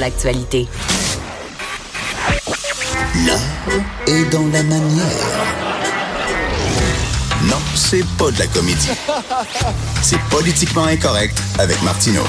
l'actualité. L'art est dans la manière. Non, c'est pas de la comédie. C'est politiquement incorrect avec Martineau.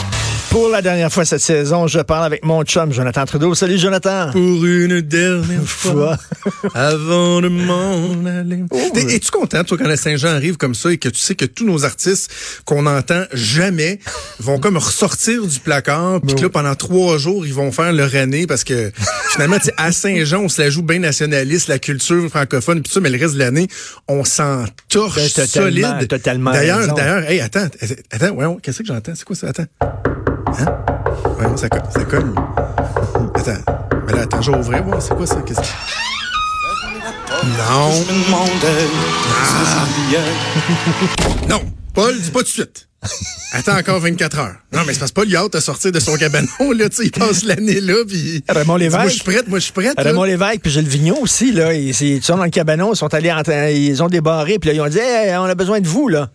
Pour la dernière fois cette saison, je parle avec mon chum Jonathan Trudeau. Salut Jonathan. Pour une dernière fois, avant de m'en aller. Oh. T'es- Es-tu content, toi, quand la Saint-Jean arrive comme ça et que tu sais que tous nos artistes qu'on n'entend jamais vont comme ressortir du placard, puis que là, pendant trois jours, ils vont faire leur année parce que finalement, à Saint-Jean, on se la joue bien nationaliste, la culture francophone, puis ça, mais le reste de l'année, on s'en torche Ben, solide. t'as tellement D'ailleurs, d'ailleurs, hey, attends, attends, ouais, qu'est-ce que j'entends? C'est quoi ça? Attends. Hein? Ouais, ça, co- ça cogne. Attends. Mais là, attends, ouvrir, voir, c'est quoi ça? Qu'est-ce que... Non. Non. Paul, dis pas tout de suite. Attends encore 24 heures. Non, mais c'est parce que Paul, il a hâte de sortir de son cabanon, là, tu sais, il passe l'année là, puis... Raymond dit, Moi, Lévesque. je suis prête, moi, je suis prête. Raymond Lévesque puis Gilles Vigneault aussi, là, ils, ils sont dans le cabanon, ils sont allés, ils ont débarré, puis là, ils ont dit, Hey, on a besoin de vous, là.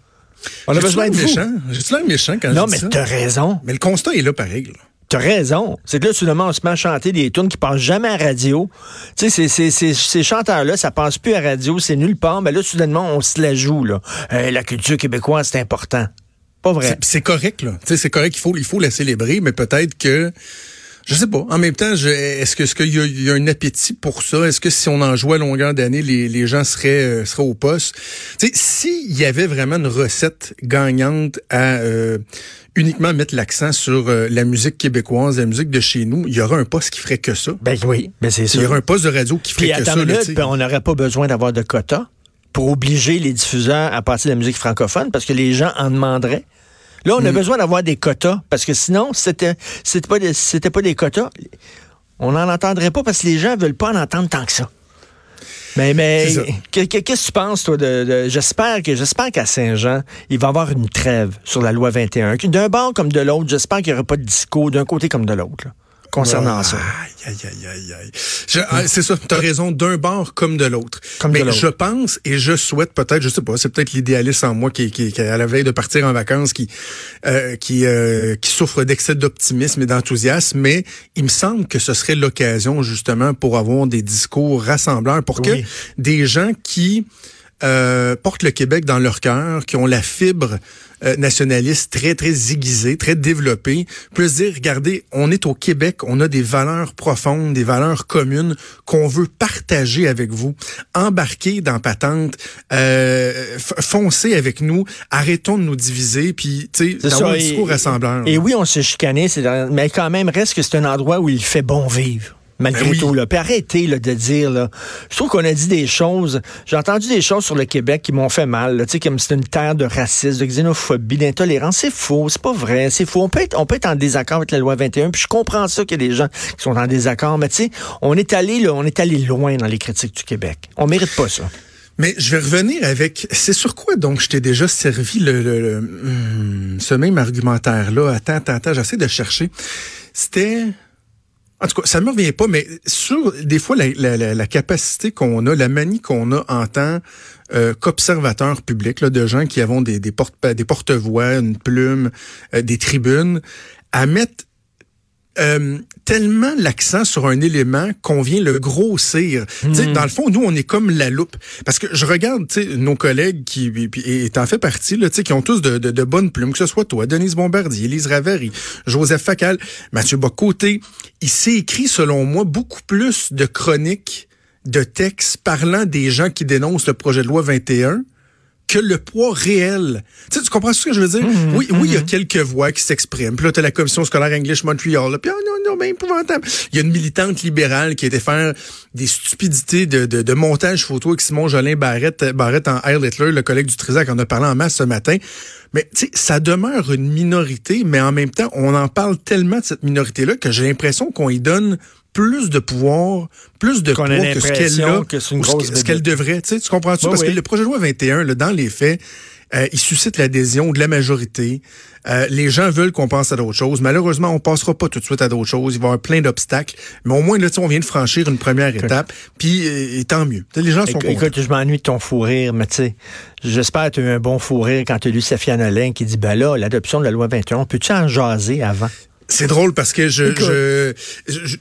On a besoin de méchant? J'ai-tu l'air méchant quand Non, je mais dis ça? t'as raison. Mais le constat est là, pareil, là. T'as raison. C'est que là, soudainement, on se met à chanter des tunes qui passent jamais à radio. Tu sais, ces- chanteurs-là, ça passe plus à radio, c'est nulle part. Mais là, soudainement, on se la joue, là. Euh, la culture québécoise, c'est important. Pas vrai. C'est- correct, là. Tu sais, c'est correct, il faut, il faut la célébrer, mais peut-être que. Je sais pas. En même temps, je- est-ce que est-ce qu'il y, a- il y a un appétit pour ça? Est-ce que si on en jouait à longueur d'année, les, les gens seraient, euh, seraient au poste? Tu sais, s'il y avait vraiment une recette gagnante à euh, uniquement mettre l'accent sur euh, la musique québécoise, la musique de chez nous, il y aurait un poste qui ferait que ça. Ben oui, ben c'est Il y sûr. aurait un poste de radio qui Puis ferait que ça. là, minute, sais. puis on n'aurait pas besoin d'avoir de quotas pour obliger les diffuseurs à passer de la musique francophone parce que les gens en demanderaient. Là, on Mm. a besoin d'avoir des quotas parce que sinon, c'était c'était pas c'était pas des quotas, on n'en entendrait pas parce que les gens veulent pas en entendre tant que ça. Mais mais que- qu'est-ce que tu penses toi de, de- j'espère que j'espère qu'à Saint-Jean, il va y avoir une trêve sur la loi 21. Que D'un bord comme de l'autre, j'espère qu'il n'y aura pas de discours d'un côté comme de l'autre concernant ça. Aïe, aïe, aïe, aïe. Je- ah, c'est ça, t'as raison, d'un bord comme de l'autre. Comme de Mais l'autre. je pense et je souhaite peut-être, je sais pas, c'est peut-être l'idéaliste en moi qui, qui, qui, à la veille de partir en vacances, qui, euh, qui, euh, qui souffre d'excès d'optimisme et d'enthousiasme, mais il me semble que ce serait l'occasion justement pour avoir des discours rassembleurs, pour que des gens qui euh, portent le Québec dans leur cœur, qui ont la fibre euh, nationaliste très, très aiguisée, très développée, puissent dire, regardez, on est au Québec, on a des valeurs profondes, des valeurs communes qu'on veut partager avec vous. Embarquer dans Patente, euh, foncez avec nous, arrêtons de nous diviser, puis, tu sais, un discours et- rassembleur. Et oui, on s'est chicané, mais quand même, reste que c'est un endroit où il fait bon vivre. Malgré Ben oui. tout, là. Puis arrêtez là, de dire, là. Je trouve qu'on a dit des choses. J'ai entendu des choses sur le Québec qui m'ont fait mal. là. Tu sais, comme c'est une terre de racisme, de xénophobie, d'intolérance. C'est faux, c'est pas vrai, c'est faux. On peut, être, on peut être en désaccord avec la loi 21, puis je comprends ça qu'il y a des gens qui sont en désaccord, mais tu sais, on est allé, là, on est allé loin dans les critiques du Québec. On mérite pas ça. Mais je vais revenir avec. C'est sur quoi donc je t'ai déjà servi le, le- le- hum, ce même argumentaire-là? Attends, attends, attends, j'essaie de chercher. C'était. En tout cas, ça me revient pas, mais sur des fois la, capacité qu'on a, la manie qu'on a en tant euh, qu'observateur public, de gens qui avons des, des porte des porte-voix, une plume, euh, des tribunes, à mettre euh, tellement l'accent sur un élément qu'on vient le grossir. Sais, Dans le fond, nous, on est comme la loupe. Parce que je regarde nos collègues qui, et t'en fais partie, là, qui ont tous de, de, de bonnes plumes, que ce soit toi, Denise Bombardier, Élise Ravary, Joseph Facal, Mathieu Bocoté. Il s'est écrit, selon moi, beaucoup plus de chroniques, de textes parlant des gens qui dénoncent le projet de loi 21 que le poids réel. Tu, sais, tu comprends ce que je veux dire? oui, oui, il y a quelques voix qui s'expriment. Puis là, t'as la commission scolaire English Montreal. Là, puis oh non, non, ben épouvantable. Il y a une militante libérale qui a été faire des stupidités de, de, de montage photo avec Simon Jolin Barrette, Barrette en Heil Hitler, le collègue du Trisac, en a parlé en masse ce matin. Mais tu sais, ça demeure une minorité, mais en même temps, on en parle tellement de cette minorité-là que j'ai l'impression qu'on y donne plus de pouvoir, plus de poids que ce qu'elle a, que une ou ce qu'elle devrait. Tu sais, tu comprends-tu? Oui, Parce oui. que le projet de loi 21, là, dans les faits, euh, il suscite l'adhésion de la majorité. Euh, les gens veulent qu'on pense à d'autres choses. Malheureusement, on passera pas tout de suite à d'autres choses. Il va y avoir plein d'obstacles. Mais au moins, là, on vient de franchir une première étape. Puis, euh, et tant mieux. Les gens sont Écoute, contents. écoute, je m'ennuie de ton fou rire, mais tu sais, j'espère que tu as eu un bon fou rire quand tu as lu Safia Nolin qui dit, ben là, l'adoption de la loi 21, on peut-tu en jaser avant? C'est drôle parce que je,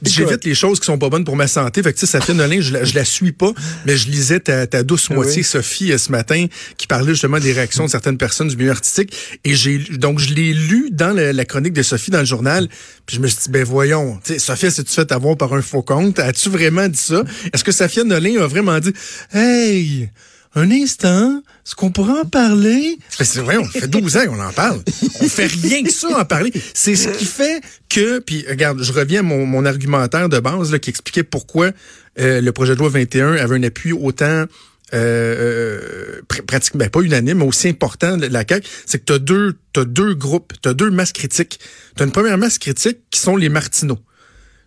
j'évite les choses qui sont pas bonnes pour ma santé. Fait que tu sais, Safia Nolin, je la, je la suis pas, mais je lisais ta, ta douce Ah moitié, oui. Sophie, euh, ce matin, qui parlait justement des réactions de certaines personnes du milieu artistique. Et j'ai donc je l'ai lu dans la, la chronique de Sophie dans le journal. Puis je me suis dit, ben voyons, Sophia, si tu fait avoir par un faux compte, as-tu vraiment dit ça? Est-ce que Safia Nolin a vraiment dit Hey! Un instant, est-ce qu'on pourrait en parler? C'est vrai, on fait 12 ans qu'on en parle. On fait rien que ça en parler. C'est ce qui fait que, puis regarde, je reviens à mon, mon argumentaire de base là, qui expliquait pourquoi euh, le projet de loi 21 avait un appui autant euh, pr- pratiquement ben, pas unanime, mais aussi important de la CAQ, c'est que tu as deux, t'as deux groupes, tu as deux masses critiques. Tu as une première masse critique qui sont les Martineaux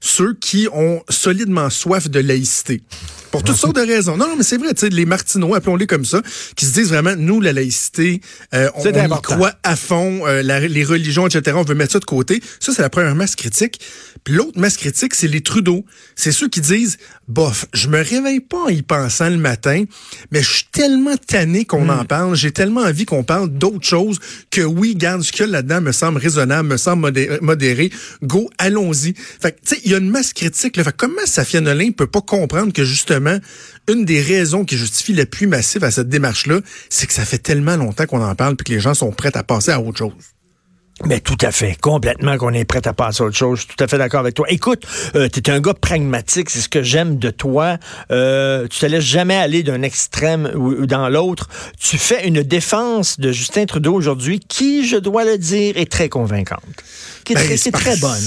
ceux qui ont solidement soif de laïcité. Pour toutes sortes de raisons. Non, non, mais c'est vrai, tu sais, les Martineaux, appelons-les comme ça, qui se disent vraiment, nous, la laïcité, euh, on, on y croit à fond, euh, la- les religions, etc., on veut mettre ça de côté. Ça, c'est la première masse critique. Puis l'autre masse critique, c'est les Trudeau. C'est ceux qui disent, bof, je me réveille pas en y pensant le matin, mais je suis tellement tanné qu'on en parle, j'ai tellement envie qu'on parle d'autres choses que oui, garde, ce a là-dedans me semble raisonnable, me semble modé- modéré. Go, allons-y. Fait que, tu sais, il y a une masse critique. Là. Fait que comment Safia Nolin peut pas comprendre que justement, une des raisons qui justifie l'appui massif à cette démarche-là, c'est que ça fait tellement longtemps qu'on en parle puis que les gens sont prêts à passer à autre chose. Mais tout à fait, complètement qu'on est prêt à passer à autre chose. Je suis tout à fait d'accord avec toi. Écoute, euh, tu es un gars pragmatique, c'est ce que j'aime de toi. Euh, tu te laisses jamais aller d'un extrême ou, ou dans l'autre. Tu fais une défense de Justin Trudeau aujourd'hui qui, je dois le dire, est très convaincante. Qui est, Ben, très, parce- très bonne.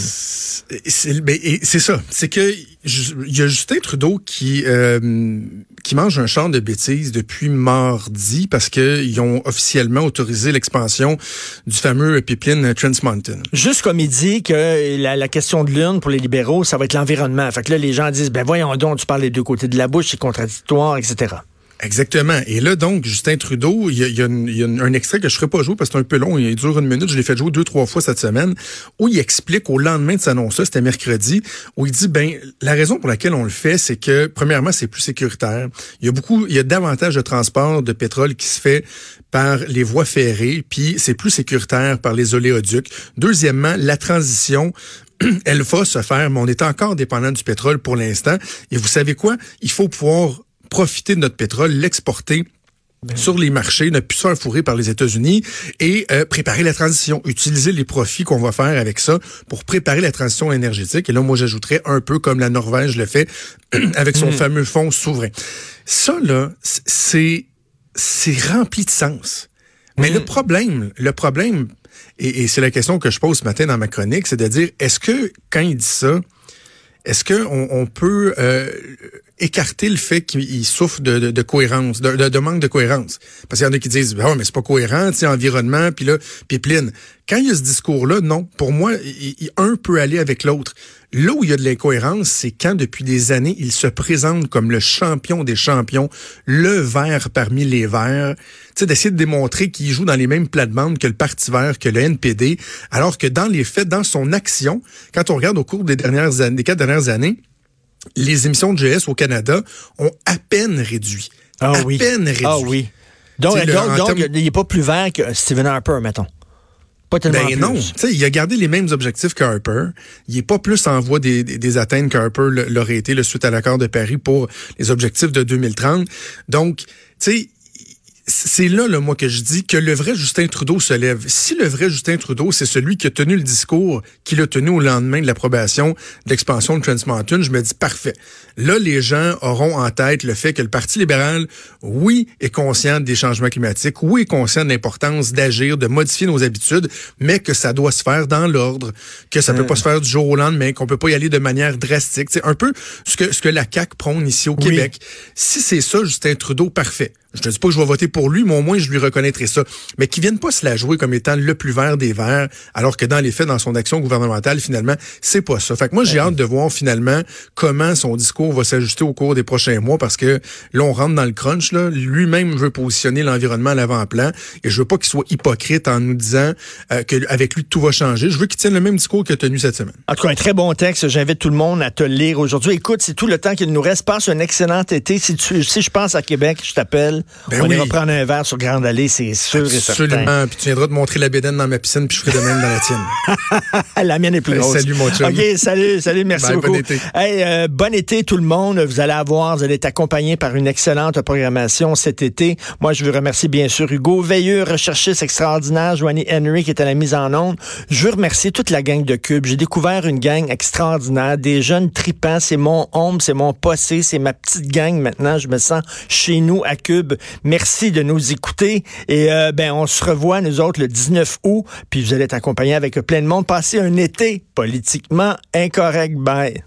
C'est ben, ça. C'est que il y a Justin Trudeau qui euh, qui mange un champ de bêtises depuis mardi parce que ils ont officiellement autorisé l'expansion du fameux pipeline Trans Mountain. Juste comme il dit que la, la question de l'urne pour les libéraux, ça va être l'environnement. Fait que là, les gens disent, ben voyons donc, tu parles des deux côtés de la bouche, c'est contradictoire, etc. Exactement. Et là, donc, Justin Trudeau, il y a, il y a une- il y a un extrait que je ne ferai pas jouer parce que c'est un peu long, il dure une minute, je l'ai fait jouer deux, trois fois cette semaine, où il explique au lendemain de cette annonce-là, c'était mercredi, où il dit, ben, la raison pour laquelle on le fait, c'est que, premièrement, c'est plus sécuritaire. Il y a beaucoup, il y a davantage de transport de pétrole qui se fait par les voies ferrées, puis c'est plus sécuritaire par les oléoducs. Deuxièmement, la transition elle va se faire, mais on est encore dépendant du pétrole pour l'instant. Et vous savez quoi? Il faut pouvoir profiter de notre pétrole, l'exporter sur les marchés, ne plus se faire fourrer par les États-Unis et euh, préparer la transition, utiliser les profits qu'on va faire avec ça pour préparer la transition énergétique. Et là, moi, j'ajouterais un peu comme la Norvège le fait avec son fameux fonds souverain. Ça, là, c'est c'est rempli de sens. Mais le problème, le problème, et, et c'est la question que je pose ce matin dans ma chronique, c'est de dire, est-ce que quand il dit ça, est-ce qu'on on peut euh, écarter le fait qu'il souffre de, de, cohérence, de, manque de cohérence? Parce qu'il y en a qui disent, ben ouais, mais c'est pas cohérent, sais, environnement, puis là, pipeline. Quand il y a ce discours-là, non. Pour moi, il- il- un peut aller avec l'autre. Là où il y a de l'incohérence, c'est quand depuis des années, il se présente comme le champion des champions, le vert parmi les verts. Tu sais, d'essayer de démontrer qu'il joue dans les mêmes plates-bandes que le Parti vert, que le NPD, alors que dans les faits, dans son action, quand on regarde au cours des dernières années, des quatre dernières années, les émissions de GS au Canada ont à peine réduit. Ah à oui. peine réduit. Ah oui. Donc, donc, il n'est pas plus vert que Stephen Harper, mettons. Pas tellement Ben non, tu sais, il a gardé les mêmes objectifs qu'Harper. Il est pas plus en voie des, des, des atteintes qu'Harper l'aurait été le suite à l'accord de Paris pour les objectifs de 2030. Donc, tu sais, c'est là, là, moi, que je dis que le vrai Justin Trudeau se lève. Si le vrai Justin Trudeau, c'est celui qui a tenu le discours qu'il a tenu au lendemain de l'approbation de l'expansion de Trans Mountain, je me dis parfait. Là, les gens auront en tête le fait que le Parti libéral, oui, est conscient des changements climatiques, oui, est conscient de l'importance d'agir, de modifier nos habitudes, mais que ça doit se faire dans l'ordre, que ça peut pas se faire du jour au lendemain, qu'on peut pas y aller de manière drastique. C'est un peu ce que, ce que la CAQ prône ici au Oui. Québec. Si c'est ça, Justin Trudeau, parfait. Je te dis pas que je vais voter pour lui, mais au moins je lui reconnaîtrai ça. Mais qu'il vienne pas se la jouer comme étant le plus vert des verts, alors que dans les faits, dans son action gouvernementale, finalement, c'est pas ça. Fait que moi, j'ai hâte de voir finalement comment son discours va s'ajuster au cours des prochains mois, parce que là, on rentre dans le crunch. Là. Lui-même veut positionner l'environnement à l'avant-plan, et je veux pas qu'il soit hypocrite en nous disant euh, qu'avec lui, tout va changer. Je veux qu'il tienne le même discours qu'il a tenu cette semaine. En tout cas, un très bon texte. J'invite tout le monde à te le lire aujourd'hui. Écoute, c'est tout le temps qu'il nous reste. Passe un excellent été. Si, tu, si je pense à Québec, je t'appelle. Ben on oui. ira prendre un verre sur Grande Allée, c'est sûr et certain. Absolument. Puis tu viendras te montrer la bédaine dans ma piscine, puis je ferai de même dans la tienne. la mienne est plus Hey, grosse. salut, mon chum. OK, salut, salut, merci Bye, beaucoup. bon été. Hey, euh, bon été tout le monde. Vous allez avoir, vous allez être accompagné par une excellente programmation cet été. Moi, je veux remercier bien sûr Hugo Veilleux, recherchiste extraordinaire, Joanie Henry qui est à la mise en onde. Je veux remercier toute la gang de Cube. J'ai découvert une gang extraordinaire, des jeunes tripants. C'est mon home, c'est mon possé, c'est ma petite gang maintenant. Je me sens chez nous à Cube. Merci de nous écouter. Et euh, ben, on se revoit, nous autres, le 19 août. Puis vous allez être accompagnés avec plein de monde. Passez un été politiquement incorrect. Bye.